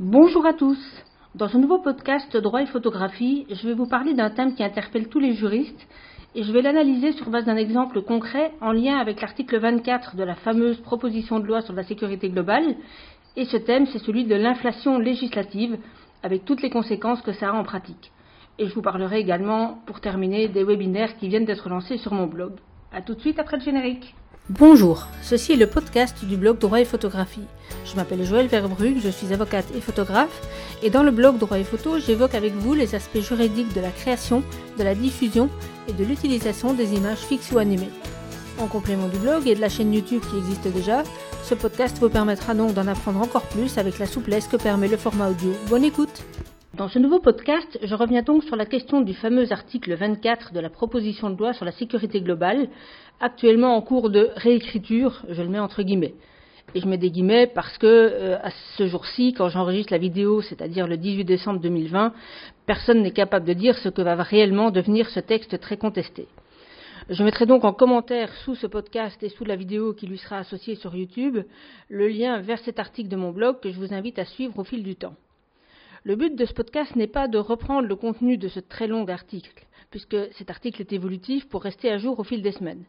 Bonjour à tous. Dans ce nouveau podcast Droit et photographie, je vais vous parler d'un thème qui interpelle tous les juristes et je vais l'analyser sur base d'un exemple concret en lien avec l'article 24 de la fameuse proposition de loi sur la sécurité globale. Et ce thème, c'est celui de l'inflation législative avec toutes les conséquences que ça a en pratique. Et je vous parlerai également, pour terminer, des webinaires qui viennent d'être lancés sur mon blog. A tout de suite après le générique. Bonjour, ceci est le podcast du blog Droit et Photographie. Je m'appelle Joël Verbrugge, je suis avocate et photographe, et dans le blog Droit et Photo, j'évoque avec vous les aspects juridiques de la création, de la diffusion et de l'utilisation des images fixes ou animées. En complément du blog et de la chaîne YouTube qui existe déjà, ce podcast vous permettra donc d'en apprendre encore plus avec la souplesse que permet le format audio. Bonne écoute dans ce nouveau podcast, je reviens donc sur la question du fameux article 24 de la proposition de loi sur la sécurité globale, actuellement en cours de réécriture, je le mets entre guillemets. Et je mets des guillemets parce que euh, à ce jour-ci, quand j'enregistre la vidéo, c'est-à-dire le 18 décembre 2020, personne n'est capable de dire ce que va réellement devenir ce texte très contesté. Je mettrai donc en commentaire sous ce podcast et sous la vidéo qui lui sera associée sur YouTube le lien vers cet article de mon blog que je vous invite à suivre au fil du temps. Le but de ce podcast n'est pas de reprendre le contenu de ce très long article, puisque cet article est évolutif pour rester à jour au fil des semaines.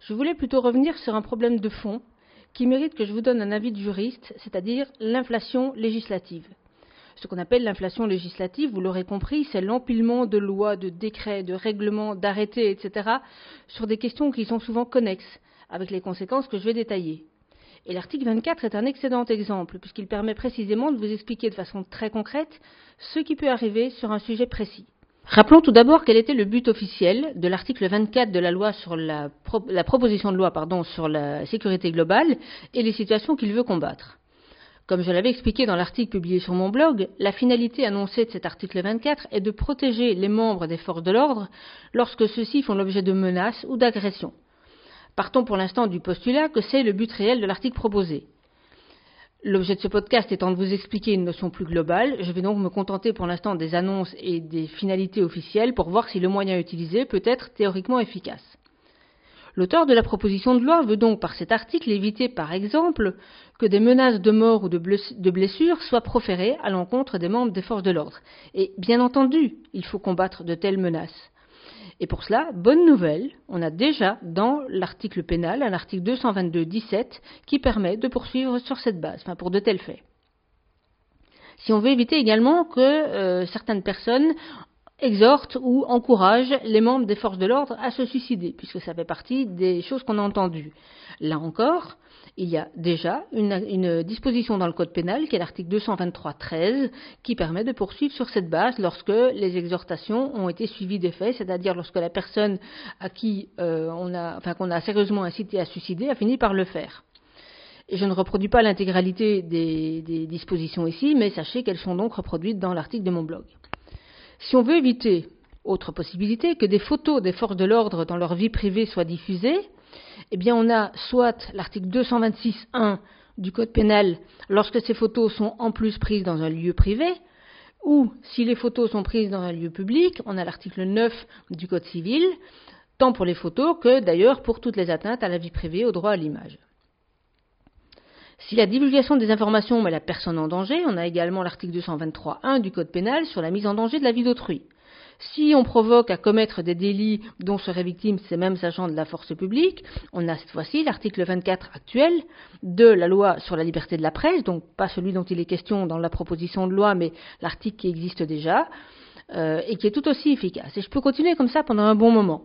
Je voulais plutôt revenir sur un problème de fond qui mérite que je vous donne un avis de juriste, c'est-à-dire l'inflation législative. Ce qu'on appelle l'inflation législative, vous l'aurez compris, c'est l'empilement de lois, de décrets, de règlements, d'arrêtés, etc., sur des questions qui sont souvent connexes, avec les conséquences que je vais détailler. Et l'article 24 est un excellent exemple, puisqu'il permet précisément de vous expliquer de façon très concrète ce qui peut arriver sur un sujet précis. Rappelons tout d'abord quel était le but officiel de l'article 24 de la loi sur la, proposition de loi sur la sécurité globale et les situations qu'il veut combattre. Comme je l'avais expliqué dans l'article publié sur mon blog, la finalité annoncée de cet article 24 est de protéger les membres des forces de l'ordre lorsque ceux-ci font l'objet de menaces ou d'agressions. Partons pour l'instant du postulat que c'est le but réel de l'article proposé. L'objet de ce podcast étant de vous expliquer une notion plus globale, je vais donc me contenter pour l'instant des annonces et des finalités officielles pour voir si le moyen utilisé peut être théoriquement efficace. L'auteur de la proposition de loi veut donc par cet article éviter par exemple que des menaces de mort ou de blessure soient proférées à l'encontre des membres des forces de l'ordre. Et bien entendu, il faut combattre de telles menaces. Et pour cela, bonne nouvelle, on a déjà dans l'article pénal un article 222-17 qui permet de poursuivre sur cette base, enfin pour de tels faits. Si on veut éviter également que euh, certaines personnes exhortent ou encouragent les membres des forces de l'ordre à se suicider, puisque ça fait partie des choses qu'on a entendues. Là encore, il y a déjà une, disposition dans le Code pénal, qui est l'article 223-13, qui permet de poursuivre sur cette base lorsque les exhortations ont été suivies des faits, c'est-à-dire lorsque la personne à qui euh, on a, enfin, qu'on a sérieusement incité à suicider a fini par le faire. Et je ne reproduis pas l'intégralité des dispositions ici, mais sachez qu'elles sont donc reproduites dans l'article de mon blog. Si on veut éviter, autre possibilité, que des photos des forces de l'ordre dans leur vie privée soient diffusées, eh bien on a soit l'article 226.1 du Code pénal lorsque ces photos sont en plus prises dans un lieu privé, ou si les photos sont prises dans un lieu public, on a l'article 9 du Code civil, tant pour les photos que d'ailleurs pour toutes les atteintes à la vie privée, au droit à l'image. Si la divulgation des informations met la personne en danger, on a également l'article 223.1 du Code pénal sur la mise en danger de la vie d'autrui. Si on provoque à commettre des délits dont seraient victimes ces mêmes agents de la force publique, on a cette fois-ci l'article 24 actuel de la loi sur la liberté de la presse, donc pas celui dont il est question dans la proposition de loi, mais l'article qui existe déjà, euh, et qui est tout aussi efficace. Et je peux continuer comme ça pendant un bon moment.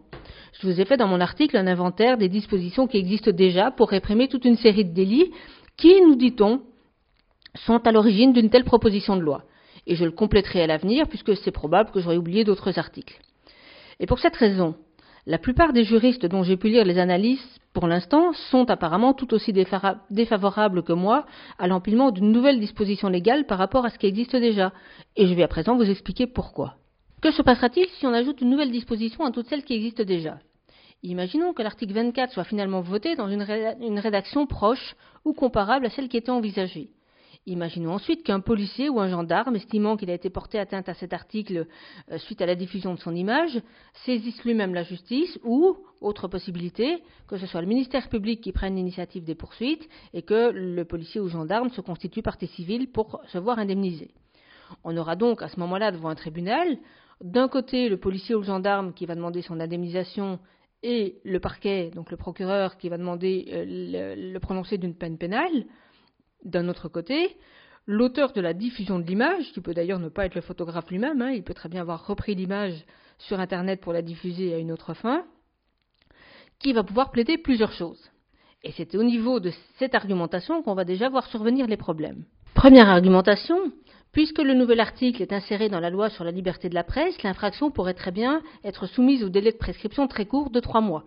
Je vous ai fait dans mon article un inventaire des dispositions qui existent déjà pour réprimer toute une série de délits qui, nous dit-on, sont à l'origine d'une telle proposition de loi? Et je le compléterai à l'avenir puisque c'est probable que j'aurai oublié d'autres articles. Et pour cette raison, la plupart des juristes dont j'ai pu lire les analyses pour l'instant sont apparemment tout aussi défavorables que moi à l'empilement d'une nouvelle disposition légale par rapport à ce qui existe déjà, et je vais à présent vous expliquer pourquoi. Que se passera-t-il si on ajoute une nouvelle disposition à toutes celles qui existent déjà? Imaginons que l'article 24 soit finalement voté dans une rédaction proche ou comparable à celle qui était envisagée. Imaginons ensuite qu'un policier ou un gendarme, estimant qu'il a été porté atteinte à cet article euh, suite à la diffusion de son image, saisisse lui-même la justice ou, autre possibilité, que ce soit le ministère public qui prenne l'initiative des poursuites et que le policier ou gendarme se constitue partie civile pour se voir indemniser. On aura donc à ce moment-là devant un tribunal, d'un côté le policier ou le gendarme qui va demander son indemnisation et le parquet, donc le procureur, qui va demander euh, le, le prononcé d'une peine pénale. D'un autre côté, l'auteur de la diffusion de l'image, qui peut d'ailleurs ne pas être le photographe lui-même, hein, il peut très bien avoir repris l'image sur Internet pour la diffuser à une autre fin, qui va pouvoir plaider plusieurs choses. Et c'est au niveau de cette argumentation qu'on va déjà voir survenir les problèmes. Première argumentation, puisque le nouvel article est inséré dans la loi sur la liberté de la presse, l'infraction pourrait très bien être soumise au délai de prescription très court de trois mois.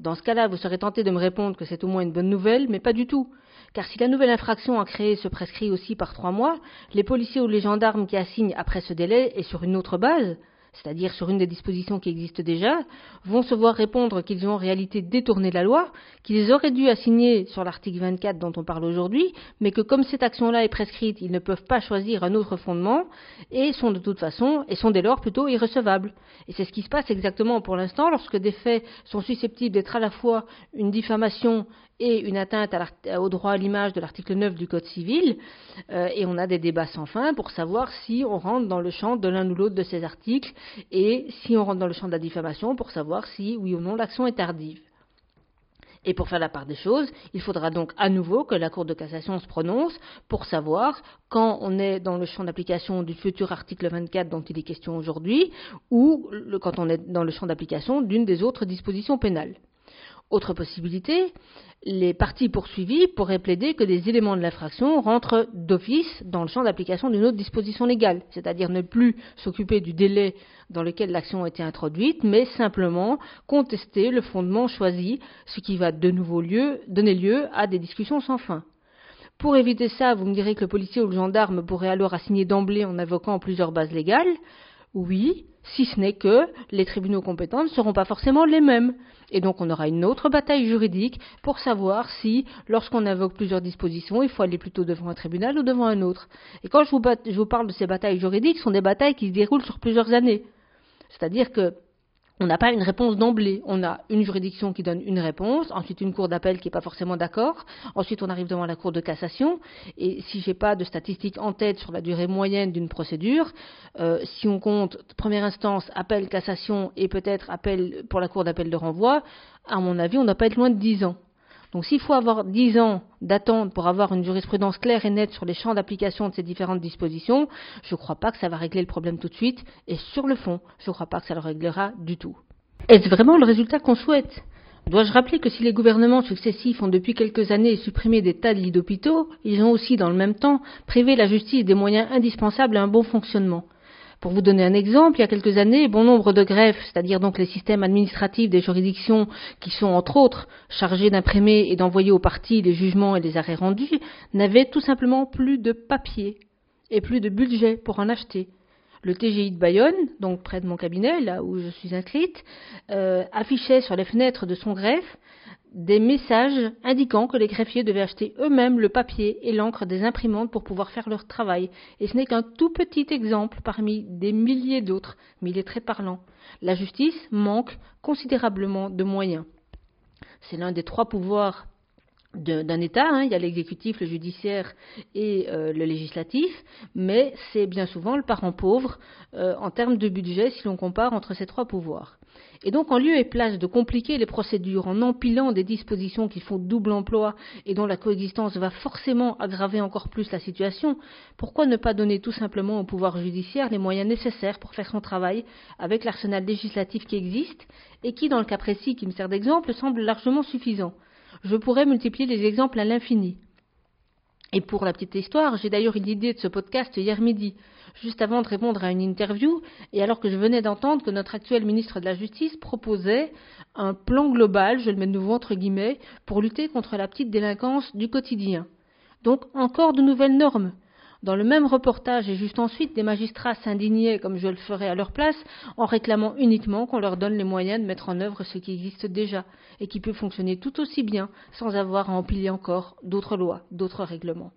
Dans ce cas-là, vous serez tenté de me répondre que c'est au moins une bonne nouvelle, mais pas du tout. Car si la nouvelle infraction à créer se prescrit aussi par trois mois, les policiers ou les gendarmes qui assignent après ce délai et sur une autre base, c'est-à-dire sur une des dispositions qui existent déjà, vont se voir répondre qu'ils ont en réalité détourné la loi, qu'ils auraient dû assigner sur l'article 24 dont on parle aujourd'hui, mais que comme cette action-là est prescrite, ils ne peuvent pas choisir un autre fondement et sont de toute façon, et sont dès lors plutôt irrecevables. Et c'est ce qui se passe exactement pour l'instant lorsque des faits sont susceptibles d'être à la fois une diffamation et une atteinte au droit à l'image de l'article 9 du Code civil, euh, et on a des débats sans fin pour savoir si on rentre dans le champ de l'un ou l'autre de ces articles, et si on rentre dans le champ de la diffamation pour savoir si, oui ou non, l'action est tardive. Et pour faire la part des choses, il faudra donc à nouveau que la Cour de cassation se prononce pour savoir quand on est dans le champ d'application du futur article 24 dont il est question aujourd'hui, ou quand on est dans le champ d'application d'une des autres dispositions pénales. Autre possibilité, les parties poursuivies pourraient plaider que des éléments de l'infraction rentrent d'office dans le champ d'application d'une autre disposition légale, c'est-à-dire ne plus s'occuper du délai dans lequel l'action a été introduite, mais simplement contester le fondement choisi, ce qui va de nouveau donner lieu à des discussions sans fin. Pour éviter ça, vous me direz que le policier ou le gendarme pourrait alors assigner d'emblée en invoquant plusieurs bases légales. Oui, si ce n'est que les tribunaux compétents ne seront pas forcément les mêmes. Et donc on aura une autre bataille juridique pour savoir si, lorsqu'on invoque plusieurs dispositions, il faut aller plutôt devant un tribunal ou devant un autre. Et quand je vous, je parle de ces batailles juridiques, ce sont des batailles qui se déroulent sur plusieurs années. C'est-à-dire que on n'a pas une réponse d'emblée. On a une juridiction qui donne une réponse, ensuite une cour d'appel qui n'est pas forcément d'accord, ensuite on arrive devant la cour de cassation, et si j'ai pas de statistiques en tête sur la durée moyenne d'une procédure, euh, si on compte première instance, appel, cassation et peut-être appel pour la cour d'appel de renvoi, à mon avis, on n'a pas être loin de 10 ans. Donc s'il faut avoir 10 ans d'attente pour avoir une jurisprudence claire et nette sur les champs d'application de ces différentes dispositions, je ne crois pas que ça va régler le problème tout de suite, et sur le fond, je ne crois pas que ça le réglera du tout. Est-ce vraiment le résultat qu'on souhaite? Dois-je rappeler que si les gouvernements successifs ont depuis quelques années supprimé des tas de lits d'hôpitaux, ils ont aussi dans le même temps privé la justice des moyens indispensables à un bon fonctionnement? Pour vous donner un exemple, il y a quelques années, bon nombre de greffes, c'est-à-dire donc les systèmes administratifs des juridictions qui sont entre autres chargés d'imprimer et d'envoyer aux parties les jugements et les arrêts rendus, n'avaient tout simplement plus de papier et plus de budget pour en acheter. Le TGI de Bayonne, donc près de mon cabinet, là où je suis inscrite, euh, affichait sur les fenêtres de son greffe des messages indiquant que les greffiers devaient acheter eux-mêmes le papier et l'encre des imprimantes pour pouvoir faire leur travail. Et ce n'est qu'un tout petit exemple parmi des milliers d'autres, mais il est très parlant. La justice manque considérablement de moyens. C'est l'un des trois pouvoirs d'un État, hein. il y a l'exécutif, le judiciaire et euh, le législatif, mais c'est bien souvent le parent pauvre euh, en termes de budget si l'on compare entre ces trois pouvoirs. Et donc, en lieu et place de compliquer les procédures en empilant des dispositions qui font double emploi et dont la coexistence va forcément aggraver encore plus la situation, pourquoi ne pas donner tout simplement au pouvoir judiciaire les moyens nécessaires pour faire son travail avec l'arsenal législatif qui existe et qui, dans le cas précis qui me sert d'exemple, semble largement suffisant? Je pourrais multiplier les exemples à l'infini. Et pour la petite histoire, j'ai d'ailleurs eu l'idée de ce podcast hier midi juste avant de répondre à une interview, et alors que je venais d'entendre que notre actuel ministre de la Justice proposait un plan global, je le mets de nouveau entre guillemets, pour lutter contre la petite délinquance du quotidien. Donc encore de nouvelles normes. Dans le même reportage et juste ensuite, des magistrats s'indignaient, comme je le ferais à leur place, en réclamant uniquement qu'on leur donne les moyens de mettre en œuvre ce qui existe déjà et qui peut fonctionner tout aussi bien sans avoir à empiler encore d'autres lois, d'autres règlements.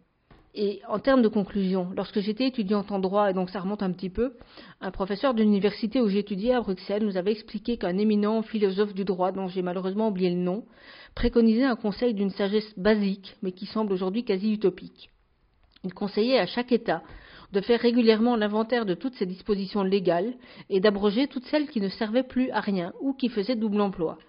Et en termes de conclusion, lorsque j'étais étudiante en droit, et donc ça remonte un petit peu, un professeur de l'université où j'étudiais à Bruxelles nous avait expliqué qu'un éminent philosophe du droit, dont j'ai malheureusement oublié le nom, préconisait un conseil d'une sagesse basique, mais qui semble aujourd'hui quasi utopique. Il conseillait à chaque État de faire régulièrement l'inventaire de toutes ses dispositions légales et d'abroger toutes celles qui ne servaient plus à rien ou qui faisaient double emploi.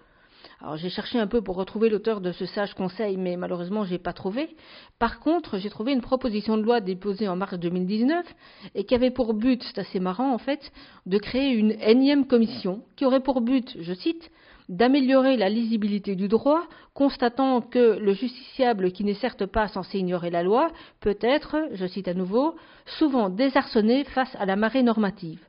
Alors j'ai cherché un peu pour retrouver l'auteur de ce sage conseil, mais malheureusement je n'ai pas trouvé. Par contre, j'ai trouvé une proposition de loi déposée en mars 2019 et qui avait pour but, c'est assez marrant en fait, de créer une énième commission qui aurait pour but, je cite, d'améliorer la lisibilité du droit, constatant que le justiciable qui n'est certes pas censé ignorer la loi peut être, je cite à nouveau, souvent désarçonné face à la marée normative.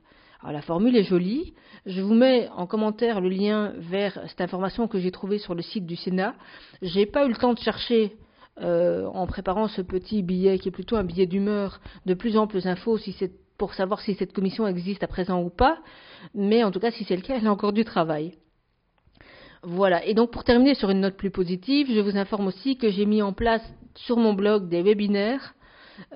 Alors la formule est jolie. Je vous mets en commentaire le lien vers cette information que j'ai trouvée sur le site du Sénat. J'ai pas eu le temps de chercher euh, en préparant ce petit billet qui est plutôt un billet d'humeur de plus en plus infos si pour savoir si cette commission existe à présent ou pas. Mais en tout cas, si c'est le cas, elle a encore du travail. Voilà. Et donc, pour terminer sur une note plus positive, je vous informe aussi que j'ai mis en place sur mon blog des webinaires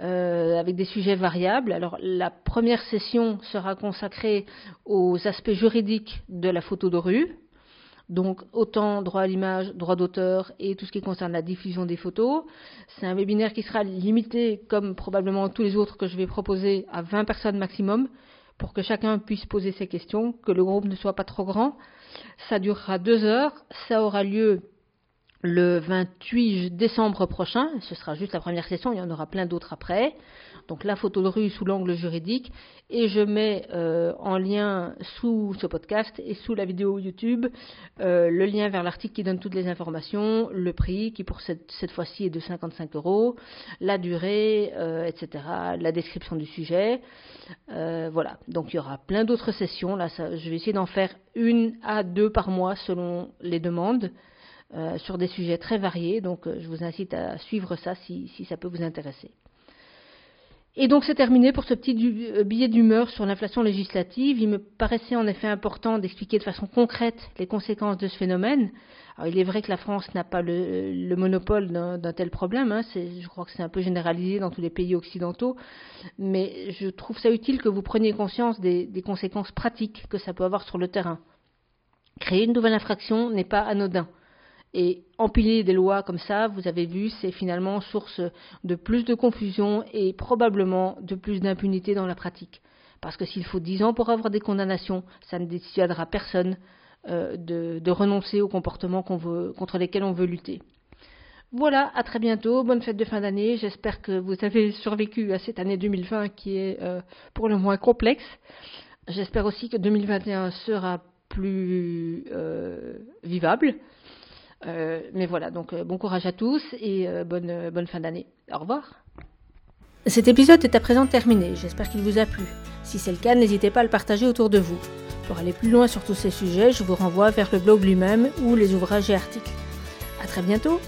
euh, avec des sujets variables. Alors la première session sera consacrée aux aspects juridiques de la photo de rue, donc autant droit à l'image, droit d'auteur et tout ce qui concerne la diffusion des photos. C'est un webinaire qui sera limité, comme probablement tous les autres que je vais proposer, à 20 personnes maximum pour que chacun puisse poser ses questions, que le groupe ne soit pas trop grand. Ça durera deux heures, ça aura lieu le 28 décembre prochain. Ce sera juste la première session, il y en aura plein d'autres après. Donc la photo de rue sous l'angle juridique. Et je mets euh, en lien sous ce podcast et sous la vidéo YouTube euh, le lien vers l'article qui donne toutes les informations, le prix qui pour cette, fois-ci est de 55 euros, la durée, euh, etc., la description du sujet. voilà, donc il y aura plein d'autres sessions. Là, je vais essayer d'en faire une à deux par mois selon les demandes. Euh, sur des sujets très variés. Donc euh, je vous incite à suivre ça si, ça peut vous intéresser. Et donc c'est terminé pour ce petit euh, billet d'humeur sur l'inflation législative. Il me paraissait en effet important d'expliquer de façon concrète les conséquences de ce phénomène. Alors, il est vrai que la France n'a pas le, monopole d'un tel problème. Hein. je crois que c'est un peu généralisé dans tous les pays occidentaux. Mais je trouve ça utile que vous preniez conscience des conséquences pratiques que ça peut avoir sur le terrain. Créer une nouvelle infraction n'est pas anodin. Et empiler des lois comme ça, vous avez vu, c'est finalement source de plus de confusion et probablement de plus d'impunité dans la pratique. Parce que s'il faut dix ans pour avoir des condamnations, ça ne dissuadera personne euh, de, renoncer aux comportements contre lesquels on veut lutter. Voilà, à très bientôt, bonne fête de fin d'année. J'espère que vous avez survécu à cette année 2020 qui est euh, pour le moins complexe. J'espère aussi que 2021 sera plus euh, vivable. Euh, mais voilà, donc euh, bon courage à tous et euh, bonne, bonne fin d'année. Au revoir. Cet épisode est à présent terminé, j'espère qu'il vous a plu. Si c'est le cas, n'hésitez pas à le partager autour de vous. Pour aller plus loin sur tous ces sujets, je vous renvoie vers le blog lui-même ou les ouvrages et articles. A très bientôt